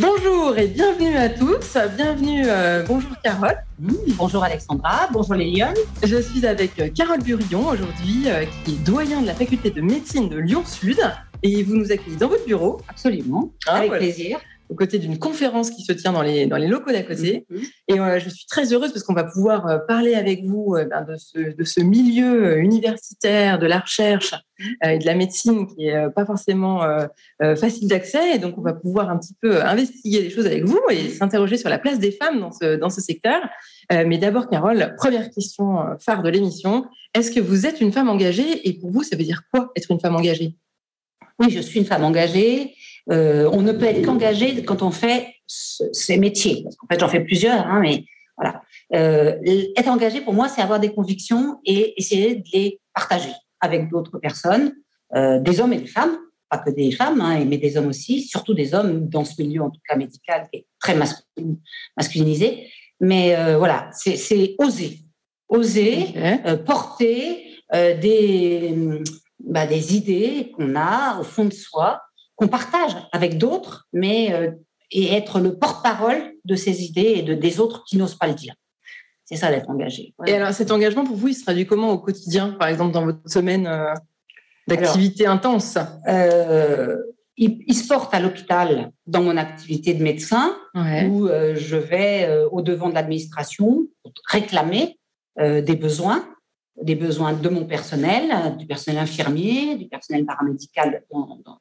Bonjour et bienvenue à tous. Bienvenue, euh, bonjour Carole. Mmh, bonjour Alexandra, bonjour les Lyon. Je suis avec euh, Carole Burillon aujourd'hui, euh, qui est doyen de la faculté de médecine de Lyon Sud. Et vous nous accueillez dans votre bureau. Absolument, ah, avec plaisir aux côtés d'une conférence qui se tient dans les, dans les locaux d'à côté. Mhm. Et euh, je suis très heureuse parce qu'on va pouvoir euh, parler avec vous euh, ben, de, ce, de, ce, milieu universitaire, de la recherche et de la médecine qui est pas forcément facile d'accès. Et donc, on va pouvoir un petit peu investiguer les choses avec vous et s'interroger sur la place des femmes dans ce, dans ce secteur. mais d'abord, Carole, première question phare de l'émission. Est-ce que vous êtes une femme engagée? Et pour vous, ça veut dire quoi être une femme engagée? Oui, je suis une femme engagée. Euh, on ne peut être qu'engagé quand on fait ces métiers. Parce qu'en fait, j'en fais plusieurs, hein, mais voilà. Euh, être engagé, pour moi, c'est avoir des convictions et essayer de les partager avec d'autres personnes, euh, des hommes et des femmes, pas que des femmes, hein, mais des hommes aussi, surtout des hommes dans ce milieu, en tout cas médical, qui est très masculinisé. Mais voilà, c'est oser, oser porter des, bah, des idées qu'on a au fond de soi qu'on partage avec d'autres, mais euh, et être le porte-parole de ces idées et de des autres qui n'osent pas le dire. C'est ça d'être engagé. Et alors cet engagement pour vous, il se traduit comment au quotidien, par exemple dans votre semaine euh, d'activité intense? euh, il, se porte à l'hôpital dans mon activité de médecin, où je vais au devant de l'administration réclamer des besoins, des besoins de mon personnel, du personnel infirmier, du personnel paramédical dans, dans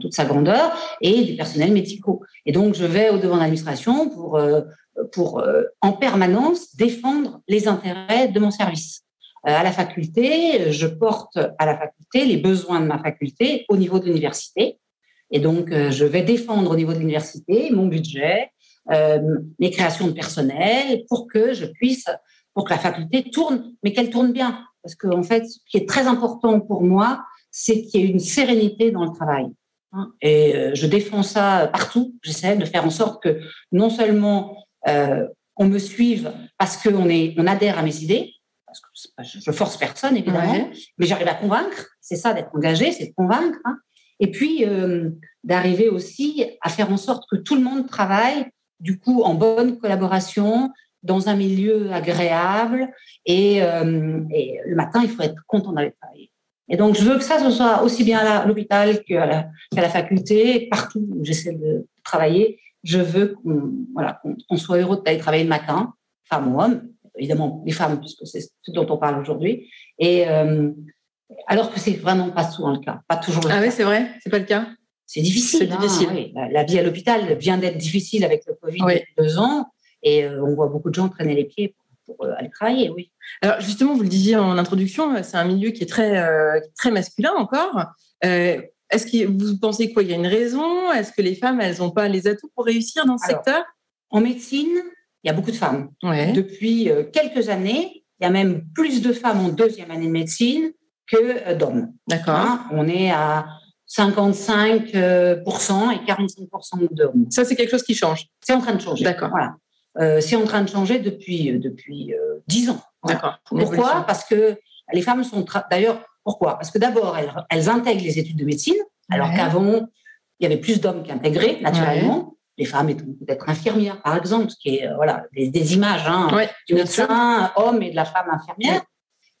toute sa grandeur et du personnel médicaux. Et donc, je vais au devant de l'administration pour, euh, pour euh, en permanence défendre les intérêts de mon service. Euh, à la faculté, je porte à la faculté les besoins de ma faculté au niveau de l'université. Et donc, je vais défendre au niveau de l'université mon budget, mes créations de personnel pour que je puisse, pour que la faculté tourne, mais qu'elle tourne bien. Parce qu'en en fait, ce qui est très important pour moi, c'est qu'il y ait une sérénité dans le travail. Hein, et euh, je défends ça partout. J'essaie de faire en sorte que non seulement euh, on me suive parce qu'on on adhère à mes idées, parce que je force personne évidemment, mais j'arrive à convaincre. C'est ça d'être engagé, c'est de convaincre. Hein. Et puis euh, d'arriver aussi à faire en sorte que tout le monde travaille du coup en bonne collaboration dans un milieu agréable et, et le matin il faut être content d'aller travailler. Et donc, je veux que ça, ce soit aussi bien à l'hôpital qu'à la, la, faculté, partout où j'essaie de travailler. Je veux qu'on voilà, soit heureux d'aller travailler le matin, femmes ou hommes, évidemment les femmes, puisque c'est ce dont on parle aujourd'hui. Et euh, alors que c'est vraiment pas souvent le cas, pas toujours le ah oui, c'est vrai, c'est pas le cas? C'est difficile. Hein, difficile. la, vie à l'hôpital vient d'être difficile avec le Covid depuis deux ans, et euh, on voit beaucoup de gens traîner les pieds pour euh, aller travailler, oui. Alors justement, vous le disiez en introduction, euh, c'est un milieu qui est très, euh, très masculin encore. Est-ce que vous pensez quoi? Il y a une raison? Est-ce que les femmes, elles n'ont pas les atouts pour réussir dans ce secteur? En médecine, il y a beaucoup de femmes. Depuis quelques années, il y a même plus de femmes en deuxième année de médecine que d'hommes. D'accord. Hein, on est à 55% et 45% d'hommes. Ça, c'est quelque chose qui change. C'est en train de changer. D'accord. Voilà. Euh, c'est en train de changer depuis euh, depuis euh, dix ans. D'accord. Pourquoi? Parce que les femmes sont d'ailleurs pourquoi? Parce que d'abord elles, intègrent les études de médecine, alors qu'avant il y avait plus d'hommes qui intégraient naturellement. Les femmes étant peut-être infirmières, par exemple, ce qui est voilà des, images hein, du médecin homme et de la femme infirmière.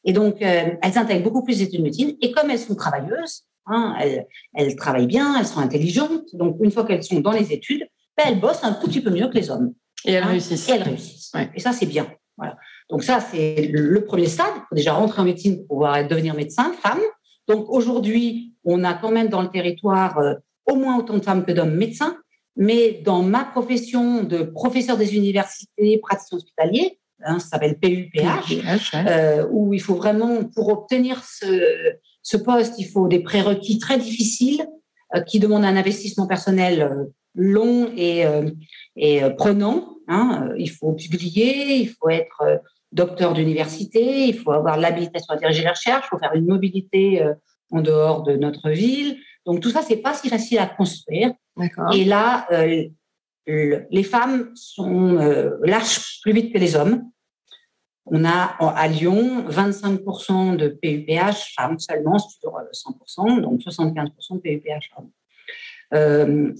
Et donc elles intègrent beaucoup plus d'études de médecine. Et comme elles sont travailleuses, hein, elles, elles, travaillent bien, elles sont intelligentes. Donc une fois qu'elles sont dans les études, ben, elles bossent un tout petit peu mieux que les hommes. Et elles hein réussissent. Et elles réussissent. Et ça, c'est bien. Voilà. Donc ça, c'est le premier stade. Il faut déjà rentrer en médecine pour pouvoir devenir médecin, femme. Donc aujourd'hui, on a quand même dans le territoire euh, au moins autant de femmes que d'hommes médecins. Mais dans ma profession de professeur des universités, praticien hospitalier, hein, ça s'appelle PUPH, euh, où il faut vraiment, pour obtenir ce, ce poste, il faut des prérequis très difficiles euh, qui demandent un investissement personnel long et, et prenant. Hein, il faut publier, il faut être euh, docteur d'université, il faut avoir l'habilitation à diriger la recherche, il faut faire une mobilité euh, en dehors de notre ville. Donc tout ça, c'est pas si facile à construire. Et là, euh, les femmes sont lâchent plus vite que les hommes. On a à Lyon 25% de PUPH femmes seulement sur 100%, donc 75% de PUPH hommes.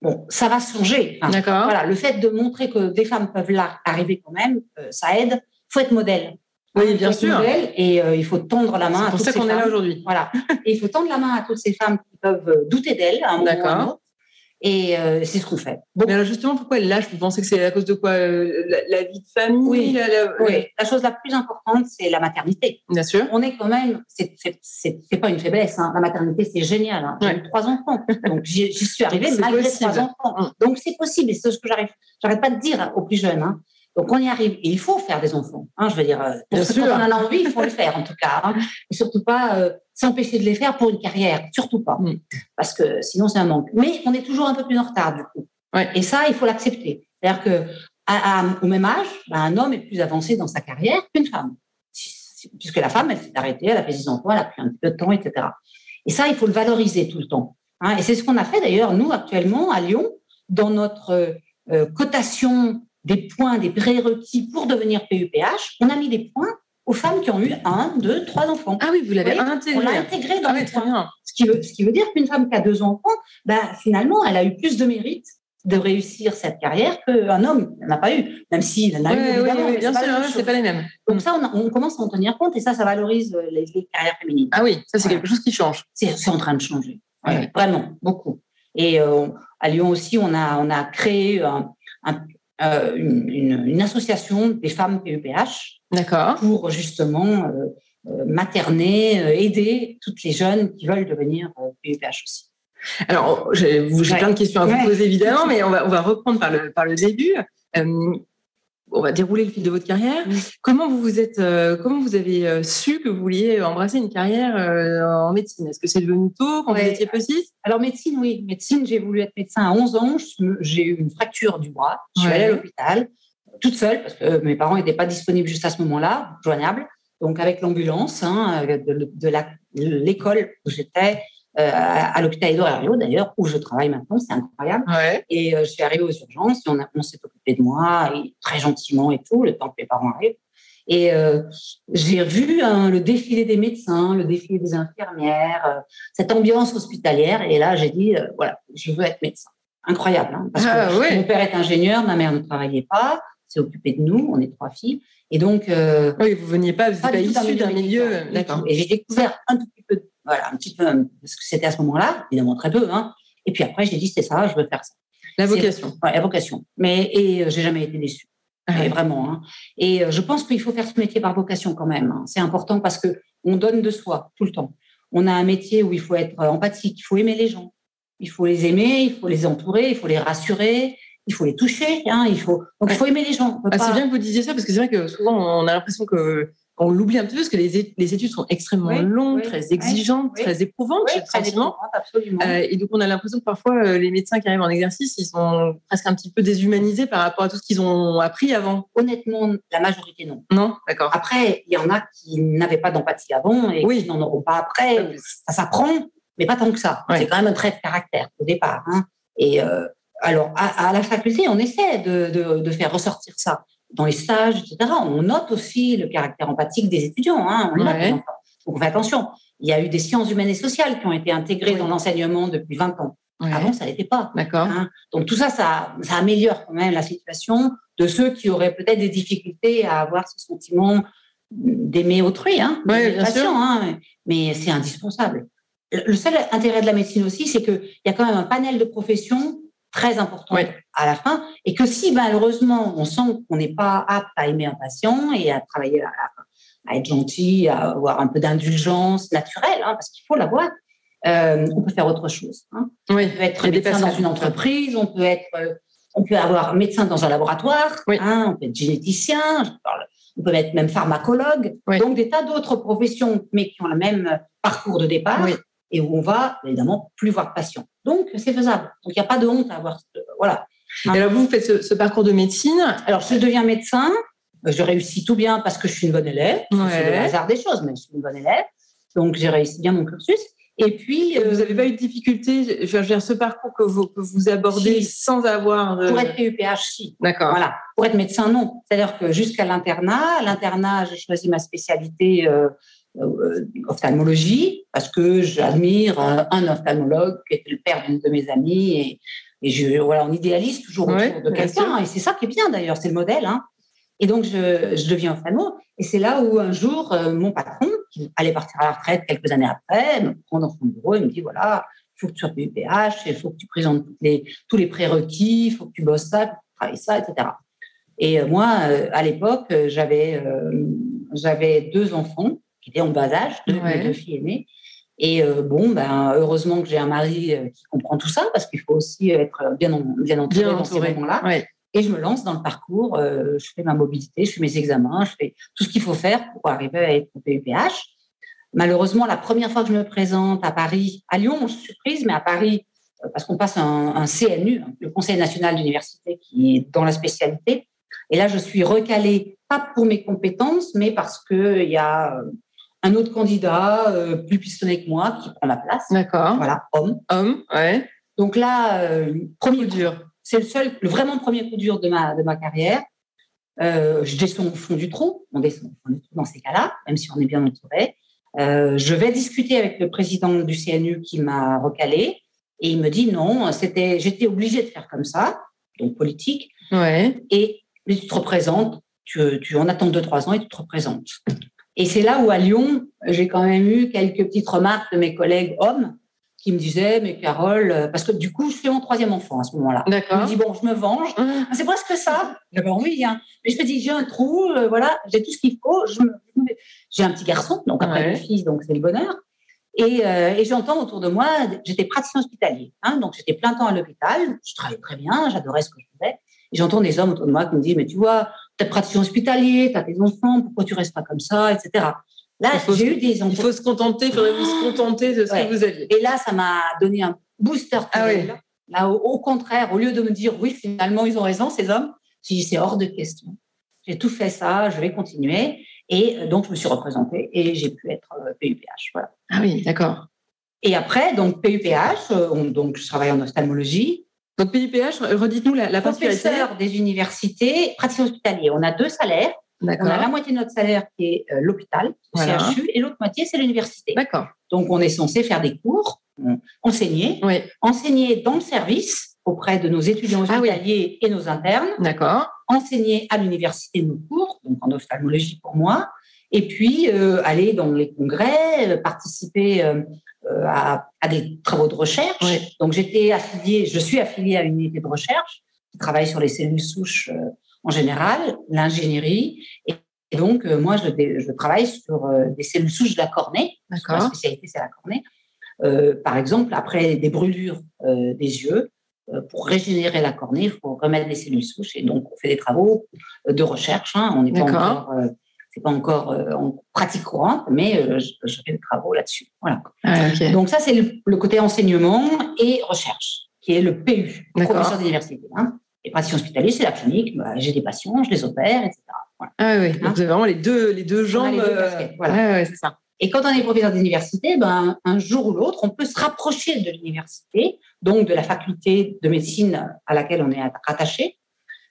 Bon, ça va changer. D'accord. Voilà, le fait de montrer que des femmes peuvent là arriver quand même, ça aide. Il faut être modèle. Oui, bien sûr. et euh, il faut tendre la main à toutes ces femmes. C'est pour ça qu'on est là aujourd'hui. Voilà. et il faut tendre la main à toutes ces femmes qui peuvent euh, douter d'elles à un moment ou à un autre. Et euh, c'est ce qu'on fait. Mais alors justement, pourquoi lâche Vous pensez que c'est à cause de quoi la, vie de famille oui. La, chose la plus importante, c'est la maternité. Bien sûr. On est quand même, c'est pas une faiblesse. Hein. La maternité, c'est génial. Hein. J'ai eu trois enfants, donc j'y suis arrivée malgré trois enfants. Donc c'est possible. Et c'est ce que j'arrive, j'arrête pas de dire aux plus jeunes. Hein. Donc on y arrive. Et il faut faire des enfants. Hein, je veux dire, euh, pour ceux qui en a envie, il faut le faire en tout cas. Hein. Et surtout pas euh, s'empêcher de les faire pour une carrière. Surtout pas. Mm. Parce que sinon c'est un manque. Mais on est toujours un peu plus en retard du coup. Et ça, il faut l'accepter. C'est-à-dire que au même âge, ben, un homme est plus avancé dans sa carrière qu'une femme. Puisque la femme, elle s'est arrêtée, elle a fait ses enfants, elle a pris un peu de temps, etc. Et ça, il faut le valoriser tout le temps. Hein. Et c'est ce qu'on a fait d'ailleurs, nous, actuellement, à Lyon, dans notre euh, cotation des points, des prérequis pour devenir PUPH, on a mis des points aux femmes qui ont eu un, deux, trois enfants. Ah oui, vous l'avez intégré. On l'a intégré dans ah les points. Ce qui, veut, ce qui veut dire qu'une femme qui a deux enfants, bah, finalement, elle a eu plus de mérite de réussir cette carrière qu'un homme n'a pas eu, même s'il en a eu, évidemment. Oui, bien sûr, c'est pas les mêmes. Donc ça, on, commence à en tenir compte et ça, ça valorise euh, les, carrières féminines. Ah oui, ça, c'est quelque chose qui change. C'est en train de changer, vraiment, beaucoup. Et euh, à Lyon aussi, on a, on a créé un, euh, une, association des femmes PEPH pour justement euh, euh, materner, aider toutes les jeunes qui veulent devenir PEPH aussi. Alors, j'ai plein de questions à vous poser évidemment, mais on va, on va reprendre par le, par le début on va dérouler le fil de votre carrière. Comment vous vous êtes, euh, comment vous avez euh, su que vous vouliez embrasser une carrière euh, en médecine? Est-ce que c'est devenu tôt? Quand vous étiez petite? Alors médecine, oui, médecine. J'ai voulu être médecin à 11 ans. J'ai eu une fracture du bras. Je suis allée à l'hôpital toute seule parce que mes parents n'étaient pas disponibles juste à ce moment-là, joignables. Donc avec l'ambulance hein, de, de l'école où j'étais, à, l'hôpital Edouard d'ailleurs, où je travaille maintenant, c'est incroyable. Et euh, je suis arrivée aux urgences, et on, on s'est occupé de moi, très gentiment et tout, le temps que les parents arrivent. Et euh, j'ai vu hein, le défilé des médecins, le défilé des infirmières, cette ambiance hospitalière. Et là, j'ai dit, voilà, je veux être médecin. Incroyable, hein, parce que ah, mon père est ingénieur, ma mère ne travaillait pas, s'est occupée de nous, on est trois filles. Et donc, oui, vous veniez pas, vous n'êtes pas issu d'un milieu, d'accord. Et j'ai découvert un tout petit peu voilà, un petit peu, parce que c'était à ce moment-là, évidemment très peu. Hein. Et puis après, j'ai dit, c'est ça, je veux faire ça. La vocation. Ouais, la vocation. Mais, et euh, j'ai jamais été déçue. Ah vraiment. Hein. Et euh, je pense qu'il faut faire ce métier par vocation quand même. Hein. C'est important parce que on donne de soi tout le temps. On a un métier où il faut être euh, empathique, il faut aimer les gens. Il faut les aimer, il faut les entourer, il faut les rassurer, il faut les toucher. Hein, il faut, donc il faut aimer les gens. Ah, c'est bien que vous disiez ça parce que c'est vrai que souvent on a l'impression que on l'oublie un petit peu parce que les, les, études sont extrêmement longues, très exigeantes, très éprouvantes, très éprouvantes, absolument. Euh, et donc on a l'impression que parfois euh, les médecins qui arrivent en exercice, ils sont presque un petit peu déshumanisés par rapport à tout ce qu'ils ont appris avant. Honnêtement, la majorité non. Non, d'accord. Après, il y en a qui n'avaient pas d'empathie avant et qui n'en auront pas après. Ça s'apprend, mais pas tant que ça. C'est quand même un trait de caractère au départ. Hein. Et euh, alors, à, la faculté, on essaie de, de, de faire ressortir ça dans les stages, etc. On note aussi le caractère empathique des étudiants. Hein, on, Donc on fait attention. Il y a eu des sciences humaines et sociales qui ont été intégrées dans l'enseignement depuis 20 ans. Avant, ça n'était pas. D'accord. Hein. Donc tout ça, ça, ça, améliore quand même la situation de ceux qui auraient peut-être des difficultés à avoir ce sentiment d'aimer autrui, hein, ouais, bien sûr. Hein, mais c'est indispensable. Le seul intérêt de la médecine aussi, c'est qu'il y a quand même un panel de professions très important à la fin, et que si malheureusement on sent qu'on n'est pas apte à aimer un patient et à travailler, à, être gentil, à avoir un peu d'indulgence naturelle, hein, parce qu'il faut l'avoir, euh, on peut faire autre chose. Hein. On peut être médecin dans une entreprise, on peut être, euh, on peut avoir médecin dans un laboratoire, hein, on peut être généticien, on peut être même pharmacologue, donc des tas d'autres professions, mais qui ont le même parcours de départ et où on va évidemment plus voir de patients. Donc, c'est faisable. Donc, il n'y a pas de honte à avoir. Voilà. Et alors, vous faites ce, parcours de médecine? Alors, je deviens médecin. Je réussis tout bien parce que je suis une bonne élève. C'est le hasard des choses, mais je suis une bonne élève. Donc, j'ai réussi bien mon cursus. Et puis. vous n'avez pas eu de difficulté, je veux dire, ce parcours que vous, que vous abordez sans avoir. Pour être PUPH, si. D'accord. Voilà. Pour être médecin, non. C'est-à-dire que jusqu'à l'internat, l'internat, j'ai choisi ma spécialité. Euh, euh, ophtalmologie parce que j'admire un ophtalmologue qui était le père d'une de mes amies et Et je, voilà, on idéalise toujours autour de quelqu'un. Et c'est ça qui est bien d'ailleurs, c'est le modèle. Hein. Et donc, je, je deviens ophtalmo. Et c'est là où un jour, euh, mon patron, qui allait partir à la retraite quelques années après, me prend dans son bureau et me dit voilà, il faut que tu sois PUPH, il faut que tu présentes les, tous les prérequis, il faut que tu bosses ça, que tu travailles ça, etc. Et euh, moi, euh, à l'époque, j'avais j'avais deux enfants qui étaient en bas âge, deux, deux filles aînées. Et bon, ben, heureusement que j'ai un mari qui comprend tout ça, parce qu'il faut aussi être bien, bien entouré, dans ces moments-là. Et je me lance dans le parcours, euh, je fais ma mobilité, je fais mes examens, je fais tout ce qu'il faut faire pour arriver à être PUPH. Malheureusement, la première fois que je me présente à Paris, à Lyon, je suis surprise, mais à Paris, euh, parce qu'on passe un, un, CNU, le Conseil national d'université, qui est dans la spécialité. Et là, je suis recalée, pas pour mes compétences, mais parce qu'il y a euh, un autre candidat plus pistonné que moi qui prend ma place. D'accord. Voilà, homme. Homme, ouais. Donc là, premier dur. C'est le seul, le vraiment premier coup dur de ma, de ma carrière. Euh, je descends au fond du trou. On descend au fond du trou dans ces cas-là, même si on est bien entouré. Euh, je vais discuter avec le président du CNU qui m'a recalé et il me dit non, c'était, j'étais obligée de faire comme ça, donc politique. Ouais. Et tu te représentes, tu, tu en attends deux trois ans et tu te représentes. Et c'est là où à Lyon, j'ai quand même eu quelques petites remarques de mes collègues hommes qui me disait, mais Carole, euh, parce que du coup, je fais mon troisième enfant à ce moment-là. D'accord. Je me dis, bon, je me venge. Mmh. C'est presque ça. J'avais envie, hein. Mais je me dis, j'ai un trou, euh, voilà, j'ai tout ce qu'il faut. J'ai un petit garçon, donc après ouais. fils, donc c'est le bonheur. Et, euh, et j'entends autour de moi, j'étais praticien hospitalier, hein, donc j'étais plein temps à l'hôpital, je travaillais très bien, j'adorais ce que je faisais. Et j'entends des hommes autour de moi qui me disent, mais tu vois, tu es praticien hospitalier, tu as tes enfants, pourquoi tu restes pas comme ça, etc. Là, j'ai eu des Il faut se contenter, il faudrait vous se contenter de ce que vous aviez. Et là, ça m'a donné un booster. Ah oui. Là, au, contraire, au lieu de me dire oui, finalement, ils ont raison, ces hommes, j'ai dit c'est hors de question. J'ai tout fait ça, je vais continuer. Et euh, donc, je me suis représentée et j'ai pu être PUPH. Voilà. Ah oui, d'accord. Et après, donc PUPH, euh, donc je travaille en ophtalmologie. Donc PUPH, redites-nous la, la Professeur des universités, praticien hospitalier. On a deux salaires. On a la moitié de notre salaire qui est euh, l'hôpital, le CHU, et l'autre moitié, c'est l'université. D'accord. Donc, on est censé faire des cours, enseigner, enseigner dans le service auprès de nos étudiants ah hospitaliers et nos internes. D'accord. Enseigner à l'université nos cours, donc en ophtalmologie pour moi, et puis euh, aller dans les congrès, euh, participer à, des travaux de recherche. Donc, j'étais affiliée, je suis affiliée à une unité de recherche qui travaille sur les cellules souches en général, l'ingénierie. Et donc, euh, moi, je, je, travaille sur euh, des cellules souches de la cornée. Ma spécialité, c'est la cornée. Euh, par exemple, après des brûlures des yeux, pour régénérer la cornée, il faut remettre des cellules souches. Et donc, on fait des travaux de recherche. Hein. On n'est pas encore, c'est pas encore en pratique courante, mais je, fais des travaux là-dessus. Voilà. Ah, donc, ça, c'est le, côté enseignement et recherche, qui est le PU, professeur d'université. Hein. Les praticiens hospitaliers, c'est la clinique. Bah, j'ai des patients, je les opère, etc. Ah oui, donc hein vous avez vraiment les deux, les deux jambes. Les deux euh, voilà. c'est ça. Et quand on est professeur d'université, ben, un jour ou l'autre, on peut se rapprocher de l'université, donc de la faculté de médecine à laquelle on est rattaché.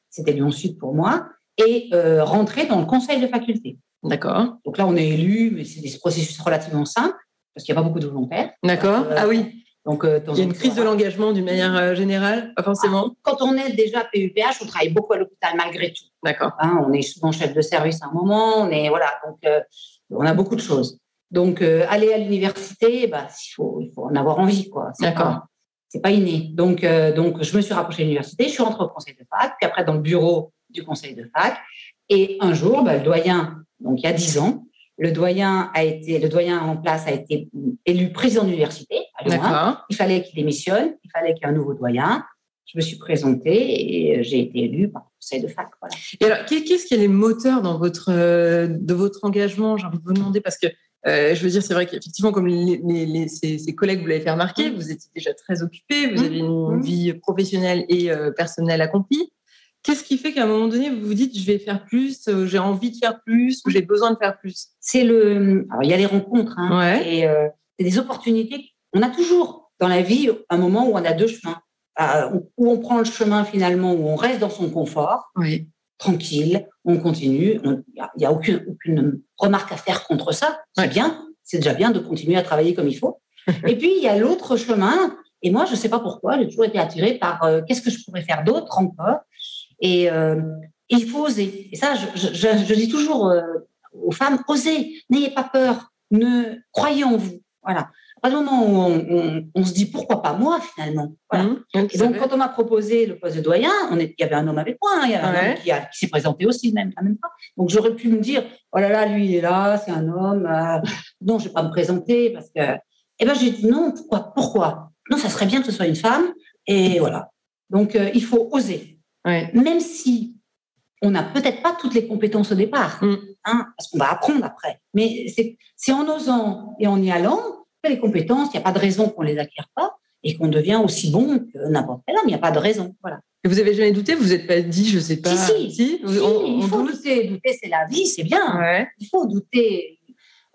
C'était Lyon Sud pour moi, et euh, rentrer dans le conseil de faculté. D'accord. Donc là, on est élu, mais c'est des processus relativement simples, parce qu'il n'y a pas beaucoup de volontaires. D'accord. Euh, ah oui. Donc, euh, il y a une crise de l'engagement d'une manière euh, générale, pas forcément. Ah, quand on est déjà PUPH, on travaille beaucoup à l'hôpital malgré tout. D'accord. Hein, on est souvent chef de service à un moment, on est voilà, donc euh, on a beaucoup de choses. Donc aller à l'université, bah, il faut, il faut en avoir envie, quoi. D'accord. C'est pas inné. Donc donc je me suis rapprochée de l'université, je suis rentrée au conseil de fac, puis après dans le bureau du conseil de fac, et un jour, bah, le doyen, donc il y a dix ans, le doyen a été, le doyen en place a été élu président Il fallait qu'il démissionne, il fallait qu'il y ait un nouveau doyen. Je me suis présentée et j'ai été élue par le conseil de fac. Voilà. Et alors, qu'est-ce qui est les moteurs dans votre, euh, de votre engagement? J'ai envie de vous demander parce que euh, je veux dire, c'est vrai qu'effectivement, comme les, les, ces, collègues vous l'avez fait remarquer, mmh. vous étiez déjà très occupé, vous mmh. avez une mmh. vie professionnelle et euh, personnelle accomplie. Qu'est-ce qui fait qu'à un moment donné, vous vous dites, je vais faire plus, euh, j'ai envie de faire plus, ou j'ai besoin de faire plus? C'est le. Alors, il y a les rencontres, hein, et euh, c'est des opportunités. On a toujours dans la vie un moment où on a deux chemins, euh, où on prend le chemin finalement, où on reste dans son confort, oui. tranquille, on continue. Il n'y a, aucune, aucune, remarque à faire contre ça. C'est bien, c'est déjà bien de continuer à travailler comme il faut. et puis il y a l'autre chemin Et moi, je ne sais pas pourquoi, j'ai toujours été attirée par qu'est-ce que je pourrais faire d'autre encore? Et il faut oser. Et ça, je, je dis toujours aux femmes, osez, n'ayez pas peur, ne croyez en vous. Voilà. À partir du moment où on, se dit pourquoi pas moi finalement. Mmh, donc quand on m'a proposé le poste de doyen, on il y avait un homme avec moi, hein, il y avait un homme qui, s'est présenté aussi même, même pas. Donc j'aurais pu me dire oh là là lui il est là, c'est un homme, euh, non je vais pas me présenter parce que. Eh ben j'ai dit non pourquoi pourquoi? Non ça serait bien que ce soit une femme et voilà. Donc euh, il faut oser, même si on n'a peut-être pas toutes les compétences au départ, mmh. hein, parce qu'on va apprendre après. Mais c'est en osant et en y allant les compétences, il n'y a pas de raison qu'on ne les acquiert pas et qu'on devient aussi bon que n'importe quel homme. Il n'y a pas de raison. Voilà. Et vous avez jamais douté? Vous n'êtes pas dit, je ne sais pas. Si, si. il faut douter. Douter, c'est la vie, c'est bien. Il faut douter.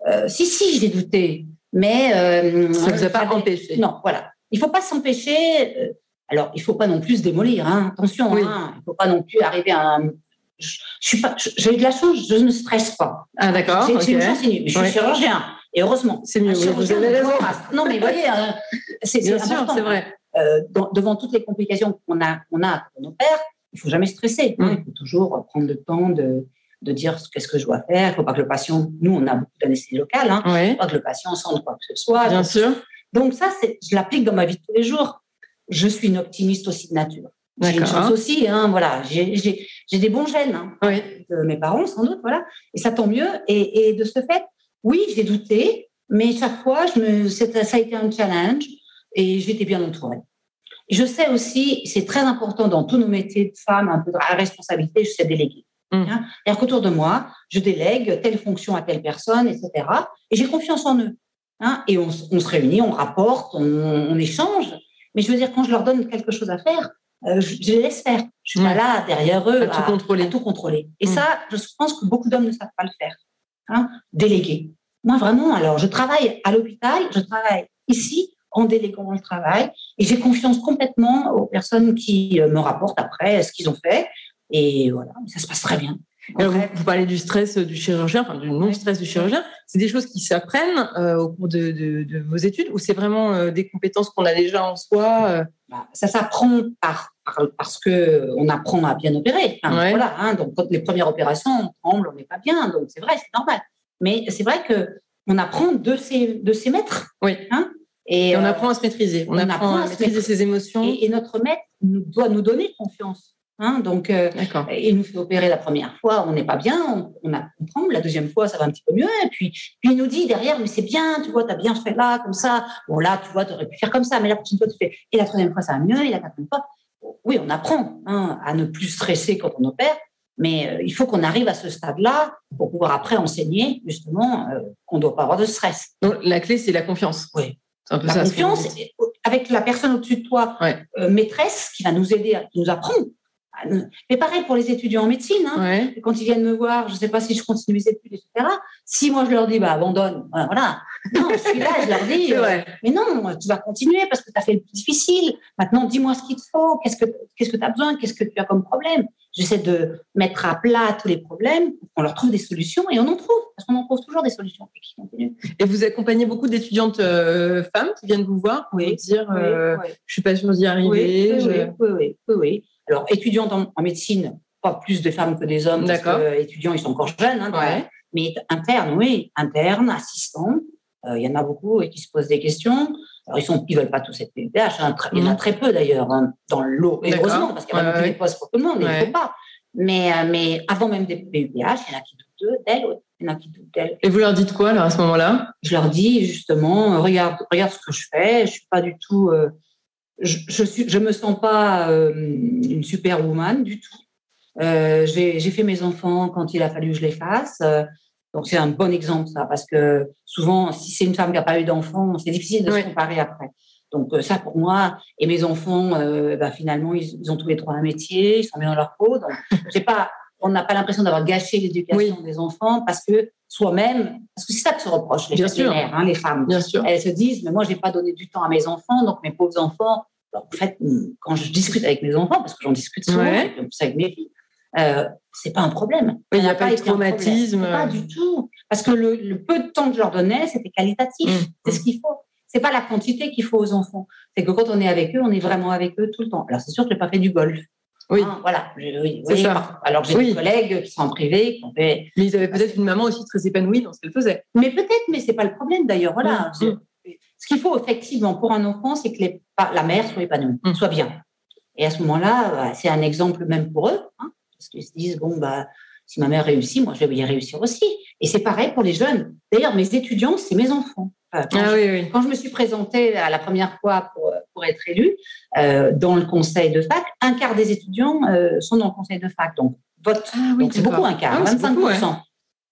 Euh, si, si, j'ai douté. Mais. Euh, ça ne vous a pas empêché. Non, voilà. Il ne faut pas s'empêcher. Euh, alors, il ne faut pas non plus se démolir. Hein. Attention, hein. il ne faut pas non plus arriver à un j'ai eu de la chance, je ne stresse pas. Ah d'accord. J'ai une chance mais je suis chirurgien. Et heureusement. C'est mieux, vous avez raison. Non, mais voyez, hein, c'est sûr, c'est vrai. Euh, devant toutes les complications qu'on a, on a pour nos pères, il faut jamais stresser. Hein. Mm. Il faut toujours prendre le temps de, de dire qu'est-ce que je dois faire. Il ne faut pas que le patient, nous, on a beaucoup d'anesthésie locale, hein, il ne faut pas que le patient sente quoi que ce soit. Bien sûr. Donc ça, je l'applique dans ma vie de tous les jours. Je suis une optimiste aussi de nature. J'ai une chance aussi, hein, voilà. J'ai des bons gènes, hein, de mes parents sans doute, voilà. Et ça tombe mieux. Et, et de ce fait, oui, j'ai douté, mais chaque fois, je me, ça a été un challenge et j'étais bien entourée. Je sais aussi, c'est très important dans tous nos métiers de femmes, un peu de la responsabilité, je sais déléguer. Mmh. Hein. C'est-à-dire qu'autour de moi, je délègue telle fonction à telle personne, etc. Et j'ai confiance en eux. Hein. Et on, se réunit, on rapporte, on, échange. Mais je veux dire, quand je leur donne quelque chose à faire, euh, je, les laisse faire. Je suis pas là derrière eux à, tout contrôler. tout contrôler. Et mmh. ça, je pense que beaucoup d'hommes ne savent pas le faire. Hein, déléguer. Moi, vraiment, alors, je travaille à l'hôpital, je travaille ici en déléguant le travail et j'ai confiance complètement aux personnes qui euh, me rapportent après ce qu'ils ont fait. Et voilà, ça se passe très bien. vous, parlez du stress du chirurgien, enfin du non-stress du chirurgien. C'est des choses qui s'apprennent euh, au cours de, vos études ou c'est vraiment euh, des compétences qu'on a déjà en soi bah, Ça s'apprend par, parce que on apprend à bien opérer. Voilà, hein, donc quand les premières opérations, on tremble, on n'est pas bien, donc c'est vrai, c'est normal. Mais c'est vrai que on apprend de ses, de ses maîtres. Oui. Hein et, on apprend à se maîtriser. On, apprend, à, maîtriser ses émotions. Et, notre maître doit nous donner confiance. Hein donc, euh, il nous fait opérer la première fois, on n'est pas bien, on, on, a, on La deuxième fois, ça va un petit peu mieux. Et puis, puis il nous dit derrière, mais c'est bien, tu vois, tu as bien fait là, comme ça. Bon, là, tu vois, tu aurais pu faire comme ça, mais la prochaine fois, tu fais. Et la troisième fois, ça va mieux. Et la quatrième fois, oui, on apprend hein, à ne plus stresser quand on opère. Mais euh, il faut qu'on arrive à ce stade-là pour pouvoir après enseigner justement euh, qu'on ne doit pas avoir de stress. Donc la clé, c'est la confiance. Oui. Un peu la confiance avec la personne au-dessus de toi, euh, maîtresse, qui va nous aider, qui nous apprendre. Mais pareil pour les étudiants en médecine. Hein. Quand ils viennent me voir, je ne sais pas si je continue mes études, etc. Si moi je leur dis, bah, abandonne, voilà. Non, je suis là, je leur dis, mais non, tu vas continuer parce que tu as fait le plus difficile. Maintenant, dis-moi ce qu'il te faut, qu'est-ce que tu que as besoin, qu'est-ce que tu as comme problème? J'essaie de mettre à plat tous les problèmes, on leur trouve des solutions et on en trouve, parce qu'on en trouve toujours des solutions. Et vous accompagnez beaucoup d'étudiantes euh, femmes qui viennent vous voir pour vous dire euh, je ne suis pas sûre d'y arriver. Oui, oui, oui, Alors, étudiantes en, médecine, pas plus de femmes que des hommes, parce que étudiants, ils sont encore jeunes, hein, mais internes, oui, internes, assistants, euh, il y en a beaucoup et qui se posent des questions. Alors, ils ne ils veulent pas tous être PUPH. Hein. Il y en a mhm. très peu d'ailleurs hein, dans l'eau. Heureusement, parce qu'il n'y a pas ouais, de postes pour tout le monde, il ne faut pas. Mais, euh, mais avant même des PUPH, il y en a qui doutent d'elles, il y en a qui doutent d'elles. Et vous leur dites quoi alors, à ce moment-là? Je leur dis justement, regarde, regarde ce que je fais. Je suis pas du tout, euh, je, je, suis, je me sens pas euh, une superwoman du tout. j'ai fait mes enfants quand il a fallu que je les fasse. Donc c'est un bon exemple ça, parce que souvent, si c'est une femme qui n'a pas eu d'enfant, c'est difficile de se comparer après. Donc euh, ça pour moi et mes enfants, euh, bah, finalement ils, ont tous les trois un métier, ils sont bien dans leur peau. Donc j'ai pas, on n'a pas l'impression d'avoir gâché l'éducation des enfants parce que soi-même, parce que c'est ça que se reprochent les, mères, hein, les femmes. Bien sûr. Elles se disent mais moi j'ai pas donné du temps à mes enfants, donc mes pauvres enfants. en fait, quand je discute avec mes enfants, parce que j'en discute souvent avec mes filles, euh, c'est pas un problème. Il n'y a, pas, de traumatisme. Pas du tout. Parce que le, peu de temps que je leur donnais, c'était qualitatif. Mmh, c'est ce qu'il faut. c'est pas la quantité qu'il faut aux enfants. C'est que quand on est avec eux, on est vraiment avec eux tout le temps. Alors c'est sûr que je n'ai pas fait du golf. Oui. Hein, voilà. oui, ça. Alors j'ai des collègues qui sont en privé, qui ont fait. Mais ils avaient peut-être une maman aussi très épanouie dans ce qu'elle faisait. Mais peut-être, mais c'est pas le problème d'ailleurs. Voilà. Ce qu'il faut effectivement pour un enfant, c'est que la mère soit épanouie, mm. soit bien. Et à ce moment-là, bah, c'est un exemple même pour eux, hein, parce qu'ils se disent bon bah si ma mère réussit, moi je vais y réussir aussi. Et c'est pareil pour les jeunes. D'ailleurs, mes étudiants, c'est mes enfants. Ah quand, je, me suis présentée la première fois pour, pour être élue euh, dans le conseil de fac, un quart des étudiants euh, sont dans le conseil de fac. Donc, vote. Ah c'est beaucoup, un quart, 25%.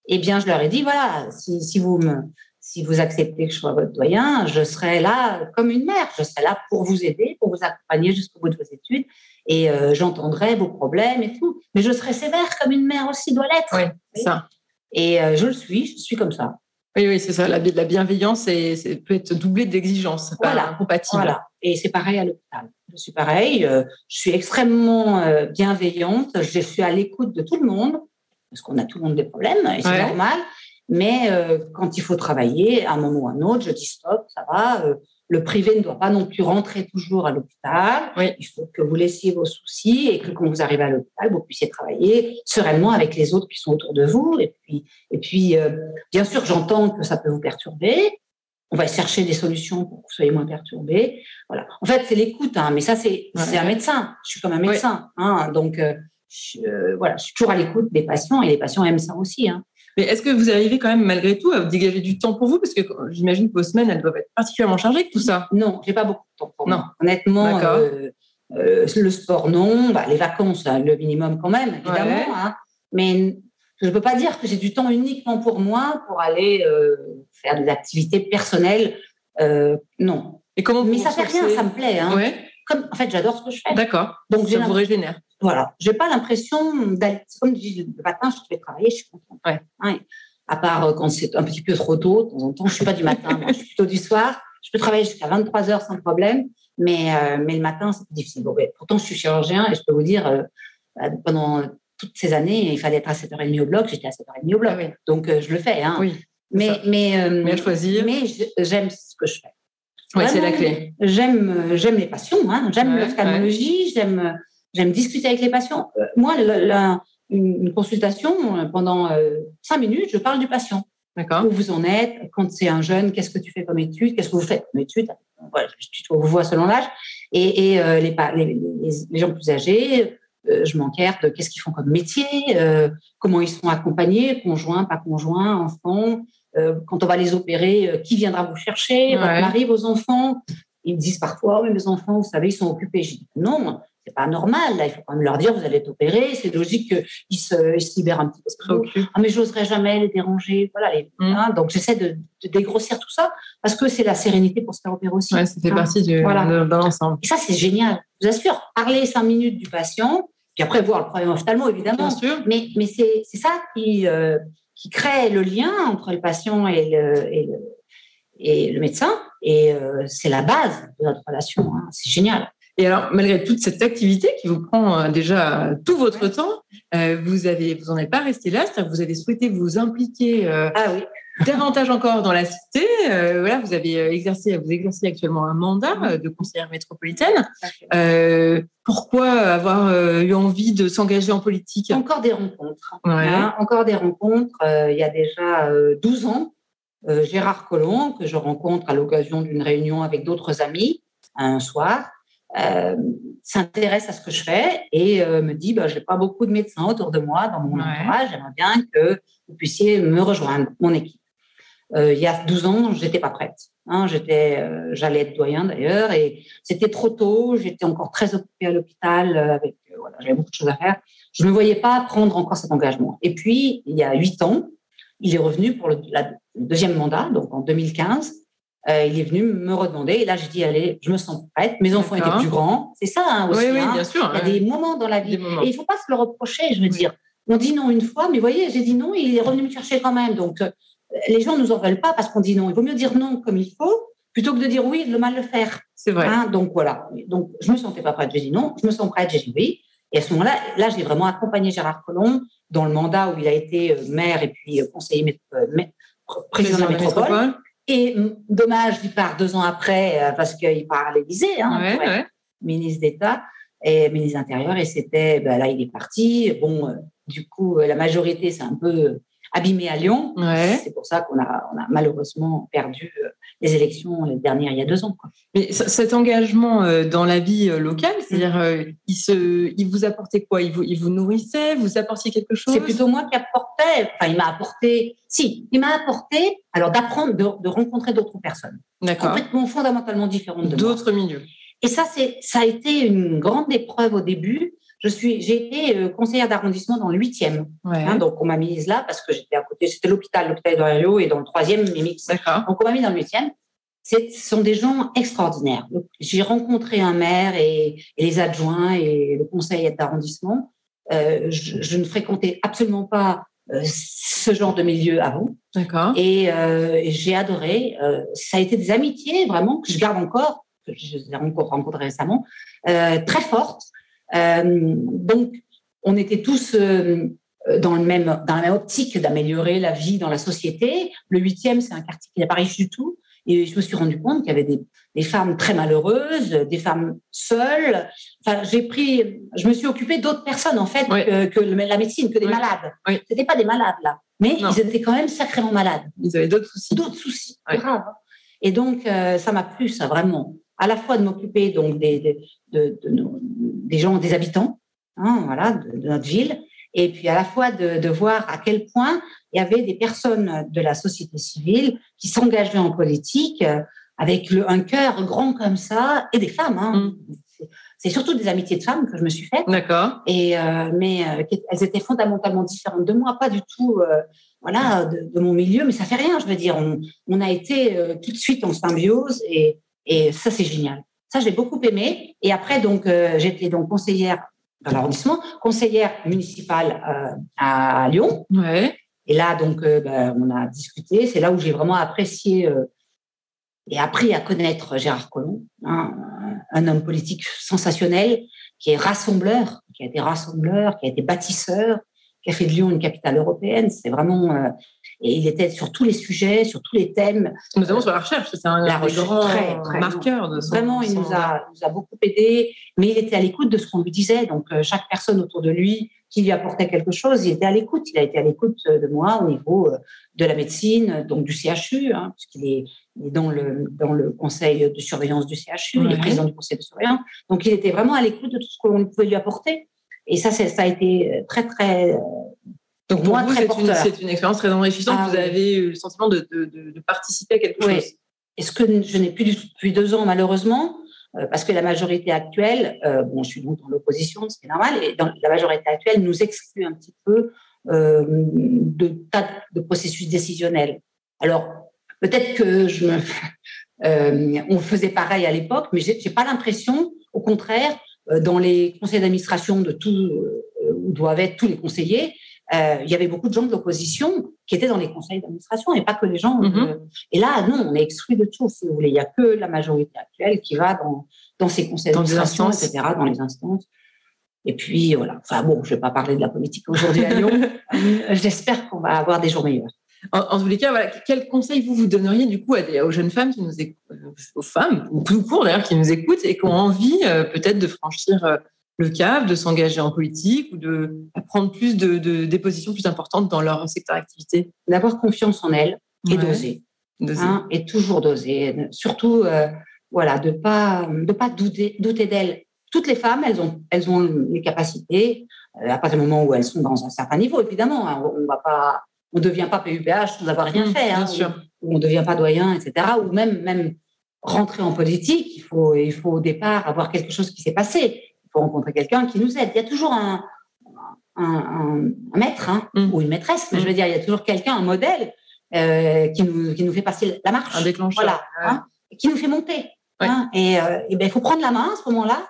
Eh bien, je leur ai dit, voilà, si, si, vous me, si vous acceptez que je sois votre doyen, je serai là comme une mère. Je serai là pour vous aider, pour vous accompagner jusqu'au bout de vos études. Et euh, j'entendrai vos problèmes et tout. Mais je serai sévère comme une mère aussi doit l'être. Oui, ça. Et je le suis, je suis comme ça. Oui, oui, c'est ça. La, la bienveillance et, peut être doublée d'exigence. Voilà, compatible. Voilà. Et c'est pareil à l'hôpital. Je suis pareil. Euh, je suis extrêmement euh, bienveillante. Je suis à l'écoute de tout le monde parce qu'on a tout le monde des problèmes et c'est normal. Mais euh, quand il faut travailler, à un moment ou à un autre, je dis stop, ça va le privé ne doit pas non plus rentrer toujours à l'hôpital. Il faut que vous laissiez vos soucis et que quand vous arrivez à l'hôpital, vous puissiez travailler sereinement avec les autres qui sont autour de vous. Et puis, et puis euh, bien sûr, j'entends que ça peut vous perturber. On va chercher des solutions pour que vous soyez moins perturbés. Voilà. En fait, c'est l'écoute, hein, mais ça, c'est un médecin. Je suis comme un médecin. Hein, donc, euh, euh, voilà, je suis toujours à l'écoute des patients et les patients aiment ça aussi. Hein. Mais est-ce que vous arrivez quand même malgré tout à dégager du temps pour vous? Parce que j'imagine que vos semaines, elles doivent être particulièrement chargées tout ça. Non, j'ai pas beaucoup de temps pour non. moi. Honnêtement, euh, euh, le sport, non. Bah, les vacances, le minimum quand même, évidemment. Hein. Mais je ne peux pas dire que j'ai du temps uniquement pour moi pour aller euh, faire des activités personnelles. non. Et comment Mais ça fait rien, ça me plaît. Hein. Comme, en fait, j'adore ce que je fais. D'accord. Donc, ça vous régénère. Voilà. J'ai pas l'impression d'aller. Comme je le matin, je vais travailler, je suis contente. Ouais. À part euh, quand c'est un petit peu trop tôt, de temps en temps, je suis pas du matin, moi, je suis plutôt du soir. Je peux travailler jusqu'à 23 heures sans problème, mais, euh, mais le matin, c'est difficile. Bon, pourtant, je suis chirurgien et je peux vous dire, euh, bah, pendant toutes ces années, il fallait être à 7h30 au bloc, j'étais à 7h30 au bloc. Ah Donc, je le fais. Hein. Oui, mais, mais, mais, choisir. mais j'aime ce que je fais. Oui, c'est la clé. J'aime, j'aime les passions, hein. j'aime l'ophtalmologie, j'aime J'aime discuter avec les patients. Euh, moi, une, consultation, euh, pendant euh, cinq minutes, je parle du patient. D'accord. Où vous en êtes Quand c'est un jeune, qu'est-ce que tu fais comme étude Qu'est-ce que vous faites comme étude voilà, Je vous vois selon l'âge. Et, les, les, gens plus âgés, je m'enquête de qu'est-ce qu'ils font comme métier, comment ils sont accompagnés, conjoints, pas conjoints, enfants. quand on va les opérer, qui viendra vous chercher Votre mari, vos enfants Ils me disent parfois, oh, mais mes enfants, vous savez, ils sont occupés. Je dis, non, c'est pas normal. Là, il faut quand même leur dire, vous allez être opéré. C'est logique qu'ils se, ils se libèrent un petit peu. Ah, mais j'oserais jamais les déranger. Voilà. Les, mmh. hein, donc, j'essaie de, dégrossir tout ça parce que c'est la sérénité pour se faire opérer aussi. Ouais, ça fait hein. partie du, voilà. de, l'ensemble. Et ça, c'est génial. Je vous assure, parler cinq minutes du patient, puis après voir le problème ophtalmo, évidemment. Bien sûr. Mais, mais c'est, c'est ça qui, euh, qui crée le lien entre le patient et le, et le, et le médecin. Et euh, c'est la base de notre relation. Hein. C'est génial. Et alors, malgré toute cette activité qui vous prend euh, déjà tout votre temps, euh, vous avez, vous n'en êtes pas resté là, c'est-à-dire que vous avez souhaité vous impliquer euh, ah davantage encore dans la cité. voilà, vous avez exercé, vous exercez actuellement un mandat de conseillère métropolitaine. pourquoi avoir eu envie de s'engager en politique? Encore des rencontres. Hein, encore des rencontres. il y a déjà 12 ans, Gérard Collomb, que je rencontre à l'occasion d'une réunion avec d'autres amis un soir, euh, s'intéresse à ce que je fais et euh, me dit bah, je n'ai pas beaucoup de médecins autour de moi dans mon entourage, j'aimerais bien que vous puissiez me rejoindre, mon équipe. Euh, il y a 12 ans, j'étais pas prête. Hein, j'étais, j'allais être doyen d'ailleurs, et c'était trop tôt. J'étais encore très occupée à l'hôpital, avec voilà, j'avais beaucoup de choses à faire. Je ne me voyais pas prendre encore cet engagement. Et puis, il y a huit ans, il est revenu pour le, le deuxième mandat, donc en 2015. Euh, il est venu me redemander. Et là, j'ai dit, allez, je me sens prête. Mes enfants étaient plus grands. C'est ça hein, aussi. Oui, oui, hein. bien sûr. Il y a des moments dans la vie. Et il ne faut pas se le reprocher, je veux dire. On dit non une fois, mais vous voyez, j'ai dit non, il est revenu me chercher quand même. Donc, euh, les gens ne nous en veulent pas parce qu'on dit non. Il vaut mieux dire non comme il faut plutôt que de dire oui et de mal le faire. C'est vrai. Hein, donc, voilà. Donc, je ne me sentais pas prête. J'ai dit non. Je me sens prête. J'ai dit oui. Et à ce moment-là, là, j'ai vraiment accompagné Gérard Collomb dans le mandat où il a été euh, maire et puis conseiller président de la métropole. Et dommage, il part deux ans après parce qu'il part à l'Élysée, hein, ministre d'État et ministre intérieur. Et c'était, ben là, il est parti. Bon, du coup, la majorité, c'est un peu abîmé à Lyon. C'est pour ça qu'on a, on a malheureusement perdu euh, les élections les dernières il y a deux ans. Mais cet engagement euh, dans la vie euh, locale, c'est-à-dire, mm. il, se, il vous apportait quoi? Il vous, il vous nourrissait? Vous apportiez quelque chose? C'est plutôt moi qui apportais. Enfin, il m'a apporté. Si, il m'a apporté. Alors, d'apprendre, de, rencontrer d'autres personnes. Complètement, fondamentalement différentes de D'autres milieux. Et ça, c'est, ça a été une grande épreuve au début je suis, j'ai été euh, conseillère d'arrondissement dans le huitième. Hein, donc, on m'a mise là parce que j'étais à côté. C'était l'hôpital, l'hôpital de et dans le troisième, Mimix. Donc, on m'a mis dans le huitième. Ce sont des gens extraordinaires. J'ai rencontré un maire et, les adjoints et le conseil d'arrondissement. Euh, je, ne fréquentais absolument pas euh, ce genre de milieu avant. D'accord. Et j'ai adoré. ça a été des amitiés vraiment que je garde encore, que je les ai encore rencontrées récemment, très fortes. Euh, donc, on était tous euh, dans, le même, dans la même optique d'améliorer la vie dans la société. Le huitième, c'est un quartier qui n'est pas riche du tout. Et je me suis rendu compte qu'il y avait des, des, femmes très malheureuses, des femmes seules. Enfin, j'ai pris, je me suis occupée d'autres personnes en fait que, la médecine, que des malades. Oui. C'était pas des malades là, mais ils étaient quand même sacrément malades. Ils avaient d'autres soucis. D'autres soucis, graves. Et donc euh, ça m'a plu ça vraiment à la fois de m'occuper donc des, de, des gens, des habitants, hein, voilà, de, notre ville, et puis à la fois de, voir à quel point il y avait des personnes de la société civile qui s'engageaient en politique euh, avec le, un cœur grand comme ça, et des femmes. Hein. Mm. C'est surtout des amitiés de femmes que je me suis faites. D'accord. Et euh, mais euh, elles étaient fondamentalement différentes de moi, pas du tout, voilà, de, mon milieu. Mais ça fait rien. Je veux dire, on, on a été tout de suite en symbiose et, et ça, c'est génial. Ça, j'ai beaucoup aimé. Et après, donc, euh, j'étais donc conseillère dans l'arrondissement, conseillère municipale euh, à Lyon. Ouais. Et là, donc, euh, ben, on a discuté. C'est là où j'ai vraiment apprécié et appris à connaître Gérard Collomb, hein, un homme politique sensationnel qui est rassembleur, qui a été rassembleur, qui a été bâtisseur, qui a fait de Lyon une capitale européenne. C'est vraiment. Euh, et il était sur tous les sujets, sur tous les thèmes. Notamment sur la recherche, c'est un, grand marqueur de Vraiment, il nous a, nous a beaucoup aidé, mais il était à l'écoute de ce qu'on lui disait. Donc, euh, chaque personne autour de lui qui lui apportait quelque chose, il était à l'écoute. Il a été à l'écoute de moi au niveau euh, de la médecine, donc du CHU, hein, puisqu'il est, dans le, dans le conseil de surveillance du CHU, il est président du conseil de surveillance. Donc, il était vraiment à l'écoute de tout ce qu'on pouvait lui apporter. Et ça, ça a été très, très. Donc, pour vous, c'est une, expérience très enrichissante. Ah vous avez eu le sentiment de, de, participer à quelque chose. Et ce que je n'ai plus du tout depuis deux ans, malheureusement, euh, parce que la majorité actuelle, euh, bon, je suis donc dans l'opposition, c'est normal, et dans la majorité actuelle nous exclut un petit peu euh, de tas de processus décisionnels. Alors, peut-être que je me, on faisait pareil à l'époque, mais j'ai pas l'impression, au contraire, dans les conseils d'administration de tout, où doivent être tous les conseillers, euh, il y avait beaucoup de gens de l'opposition qui étaient dans les conseils d'administration et pas que les gens. Mhm. et là, non, on est exclu de tout, si vous voulez. Il n'y a que la majorité actuelle qui va dans, dans ces conseils d'administration, etc., dans les instances. Et puis, voilà. Enfin, bon, je ne vais pas parler de la politique aujourd'hui à Lyon. J'espère qu'on va avoir des jours meilleurs. En, tous les cas, voilà, quel conseil vous vous donneriez du coup aux jeunes femmes qui nous écoutent, euh, aux femmes, ou tout court d'ailleurs, qui nous écoutent et qui ont envie euh, peut-être de franchir euh, le cap, de s'engager en politique ou de prendre plus de, des positions plus importantes dans leur secteur d'activité D'avoir confiance en elles et d'oser. Hein, et toujours d'oser. Surtout, voilà, de pas de pas douter, douter d'elles. Toutes les femmes, elles ont, elles ont les capacités, à partir du moment où elles sont dans un certain niveau, évidemment. Hein, on ne va pas on ne devient pas PUPH sans avoir rien mmh, fait, hein, ou, on ne devient pas doyen, etc. Ou même, même rentrer en politique, il faut, il faut au départ avoir quelque chose qui s'est passé. Il faut rencontrer quelqu'un qui nous aide. Il y a toujours un, un, maître hein, mmh. ou une maîtresse, mais je veux dire, il y a toujours quelqu'un, un modèle euh, qui, nous, qui nous fait passer la marche. Un déclencheur. Voilà, hein, qui nous fait monter. et, euh, et ben, il faut prendre la main à ce moment-là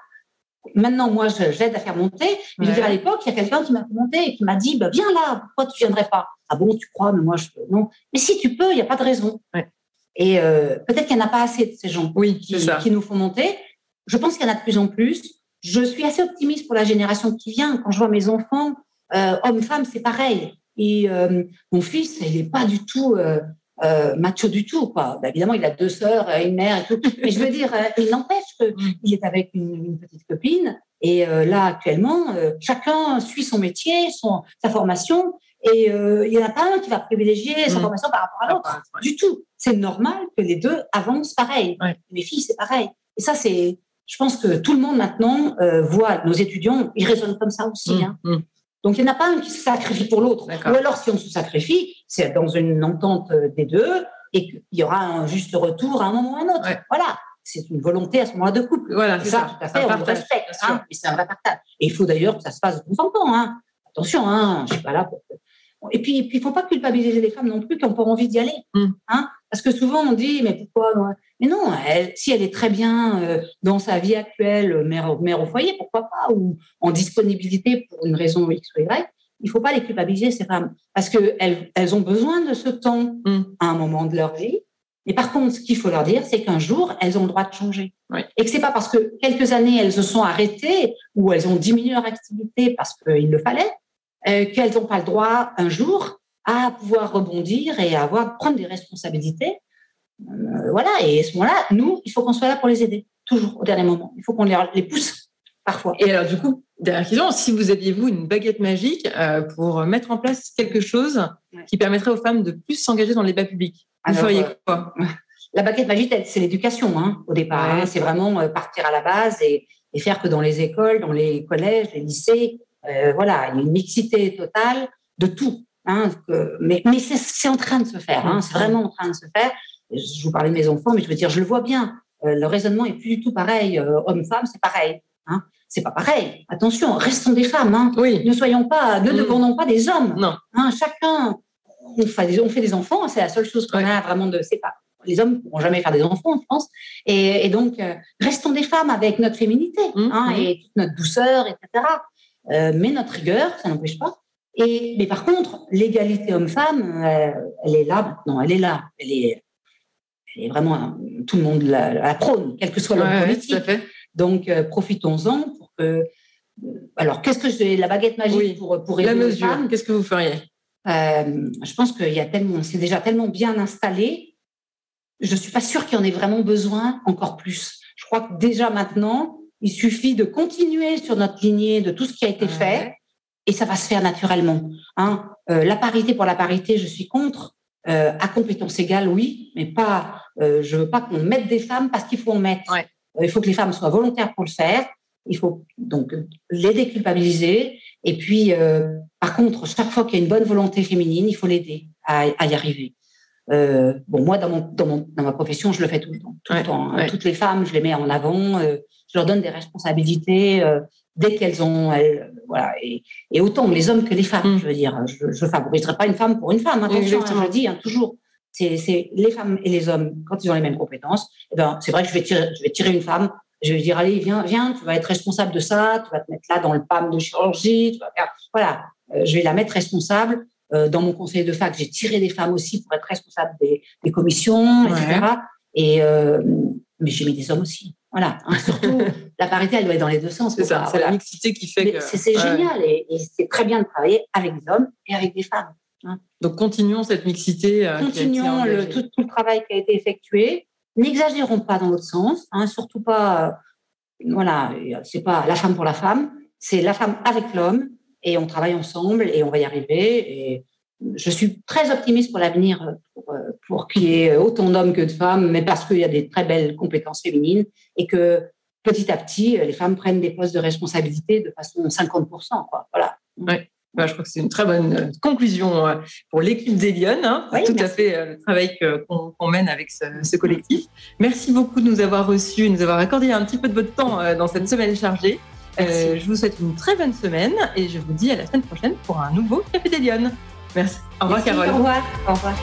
Maintenant, moi, j'aide à faire monter. Mais je veux dire, à l'époque, il y a quelqu'un qui m'a fait monter et qui m'a dit, bah, viens là, pourquoi tu viendrais pas? Ah bon, tu crois, mais moi, je peux. Non. Mais si tu peux, il n'y a pas de raison. Et euh, peut-être qu'il n'y en a pas assez de ces gens oui, qui, qui, nous font monter. Je pense qu'il y en a de plus en plus. Je suis assez optimiste pour la génération qui vient. Quand je vois mes enfants, euh, hommes, femmes, c'est pareil. Et euh, mon fils, il n'est pas du tout euh, macho du tout. Quoi. Bah, évidemment, il a deux sœurs, une mère et tout. Mais je veux dire, il n'empêche qu'il mm. est avec une, petite copine. Et là, actuellement, chacun suit son métier, son, sa formation. Et il n'y en a pas un qui va privilégier sa mm. formation par rapport à l'autre. Du tout. C'est normal que les deux avancent pareil. Les filles, c'est pareil. Et ça, c'est, je pense que tout le monde maintenant voit nos étudiants, ils raisonnent comme ça aussi. Mm, hein. Donc, il n'y en a pas un qui se sacrifie pour l'autre. Ou alors, si on se sacrifie, c'est dans une entente des deux et qu'il y aura un juste retour à un moment ou à un autre. Voilà. C'est une volonté à ce moment-là de couple. Voilà, c'est ça, tout à fait, on le respecte. Hein, c'est un vrai partage. Et il faut d'ailleurs que ça se passe de temps en temps. Hein. Attention, hein, je ne suis pas là pour et puis, il ne faut pas culpabiliser les femmes non plus qui n'ont pas envie d'y aller. Mm. Hein Parce que souvent, on dit, mais pourquoi Mais non, elle, si elle est très bien euh, dans sa vie actuelle, mère, mère au foyer, pourquoi pas Ou en disponibilité pour une raison X ou Y, il ne faut pas les culpabiliser, ces femmes. Parce qu'elles elles ont besoin de ce temps mm. à un moment de leur vie. Mais par contre, ce qu'il faut leur dire, c'est qu'un jour, elles ont le droit de changer. Et que c'est pas parce que quelques années, elles se sont arrêtées ou elles ont diminué leur activité parce qu'il le fallait, euh, qu'elles n'ont pas le droit un jour à pouvoir rebondir et à avoir prendre des responsabilités. Euh, voilà, et à ce moment-là, nous, il faut qu'on soit là pour les aider, toujours au dernier moment. Il faut qu'on les, pousse parfois. Et alors, du coup, dernière question, si vous aviez, vous, une baguette magique euh, pour mettre en place quelque chose qui permettrait aux femmes de plus s'engager dans les débats publics, vous feriez quoi? La baguette magique, c'est l'éducation, hein, au départ. Hein. c'est vraiment partir à la base et, et, faire que dans les écoles, dans les collèges, les lycées, euh, voilà, il y a une mixité totale de tout. Hein, mais mais c'est en train de se faire, c'est vraiment en train de se faire. Je vous parlais de mes enfants, mais je veux dire, je le vois bien. Euh, le raisonnement est plus du tout pareil. Euh, Homme-femme, c'est pareil. Hein. C'est pas pareil. Attention, restons des femmes. Hein. Oui. Ne soyons pas, ne mm. dépendons pas des hommes. Non. Hein, chacun, on fait, des, on fait des enfants. C'est la seule chose qu'on a vraiment de. C'est pas. Les hommes ne pourront jamais faire des enfants, je pense. Et, et donc, restons des femmes avec notre féminité mm, hein, mm. et toute notre douceur, etc. Euh, mais notre rigueur, ça n'empêche pas. Et, mais par contre, l'égalité homme-femme, euh, elle est là maintenant, elle est là. Elle est, elle est vraiment, tout le monde la, prône, quel que soit le politique. Donc, euh, profitons-en pour que. Alors, qu'est-ce que je, la baguette magique pour, pour aider La mesure, qu'est-ce que vous feriez? Je pense qu'il y a tellement, c'est déjà tellement bien installé. Je ne suis pas sûre qu'il y en ait vraiment besoin encore plus. Je crois que déjà maintenant, il suffit de continuer sur notre lignée de tout ce qui a été fait et ça va se faire naturellement. Hein. Euh, la parité pour la parité, je suis contre. Euh, à compétence égale, oui, mais pas. Euh, je veux pas qu'on mette des femmes parce qu'il faut en mettre. il faut que les femmes soient volontaires pour le faire. Il faut donc les déculpabiliser. Et puis, par contre, chaque fois qu'il y a une bonne volonté féminine, il faut l'aider à, y arriver. bon, moi, dans, mon, dans, dans, ma profession, je le fais tout le temps. Tout le temps hein. Toutes les femmes, je les mets en avant je leur donne des responsabilités euh, dès qu'elles ont, voilà, et, autant les hommes que les femmes. Mm. Je veux dire, je ne favoriserai pas une femme pour une femme. Attention, hein, je le dis hein, toujours. C'est les femmes et les hommes quand ils ont les mêmes compétences. Eh ben, c'est vrai que je vais tirer, je vais tirer une femme. Je vais dire allez viens viens, tu vas être responsable de ça, tu vas te mettre là dans le PAM de chirurgie, tu vas faire, voilà. Euh, je vais la mettre responsable. Euh, dans mon conseil de fac, j'ai tiré des femmes aussi pour être responsable des, commissions, etc. Et mais j'ai mis des hommes aussi. Voilà. Hein, surtout, la parité, elle doit être dans les deux sens. C'est ça, c'est la mixité qui fait que. C'est génial et, c'est très bien de travailler avec des hommes et avec des femmes. Hein. Donc, continuons cette mixité. Euh, continuons le, tout, le travail qui a été effectué. N'exagérons pas dans l'autre sens, hein, surtout pas. Euh, voilà, c'est pas la femme pour la femme, c'est la femme avec l'homme et on travaille ensemble et on va y arriver. Et je suis très optimiste pour l'avenir, pour, pour qu'il y ait autant d'hommes que de femmes, mais parce qu'il y a des très belles compétences féminines et que petit à petit, les femmes prennent des postes de responsabilité de façon 50%. Quoi. Voilà. Oui. Bah, je crois que c'est une très bonne euh, conclusion euh, pour l'équipe des Lyonnes. Hein. tout à fait euh, le travail qu'on mène avec ce, collectif. Merci beaucoup de nous avoir reçus, de nous avoir accordé un petit peu de votre temps dans cette semaine chargée. je vous souhaite une très bonne semaine et je vous dis à la semaine prochaine pour un nouveau Café des Lyonnes. Merci. Au revoir, Carole. Au revoir. Au revoir.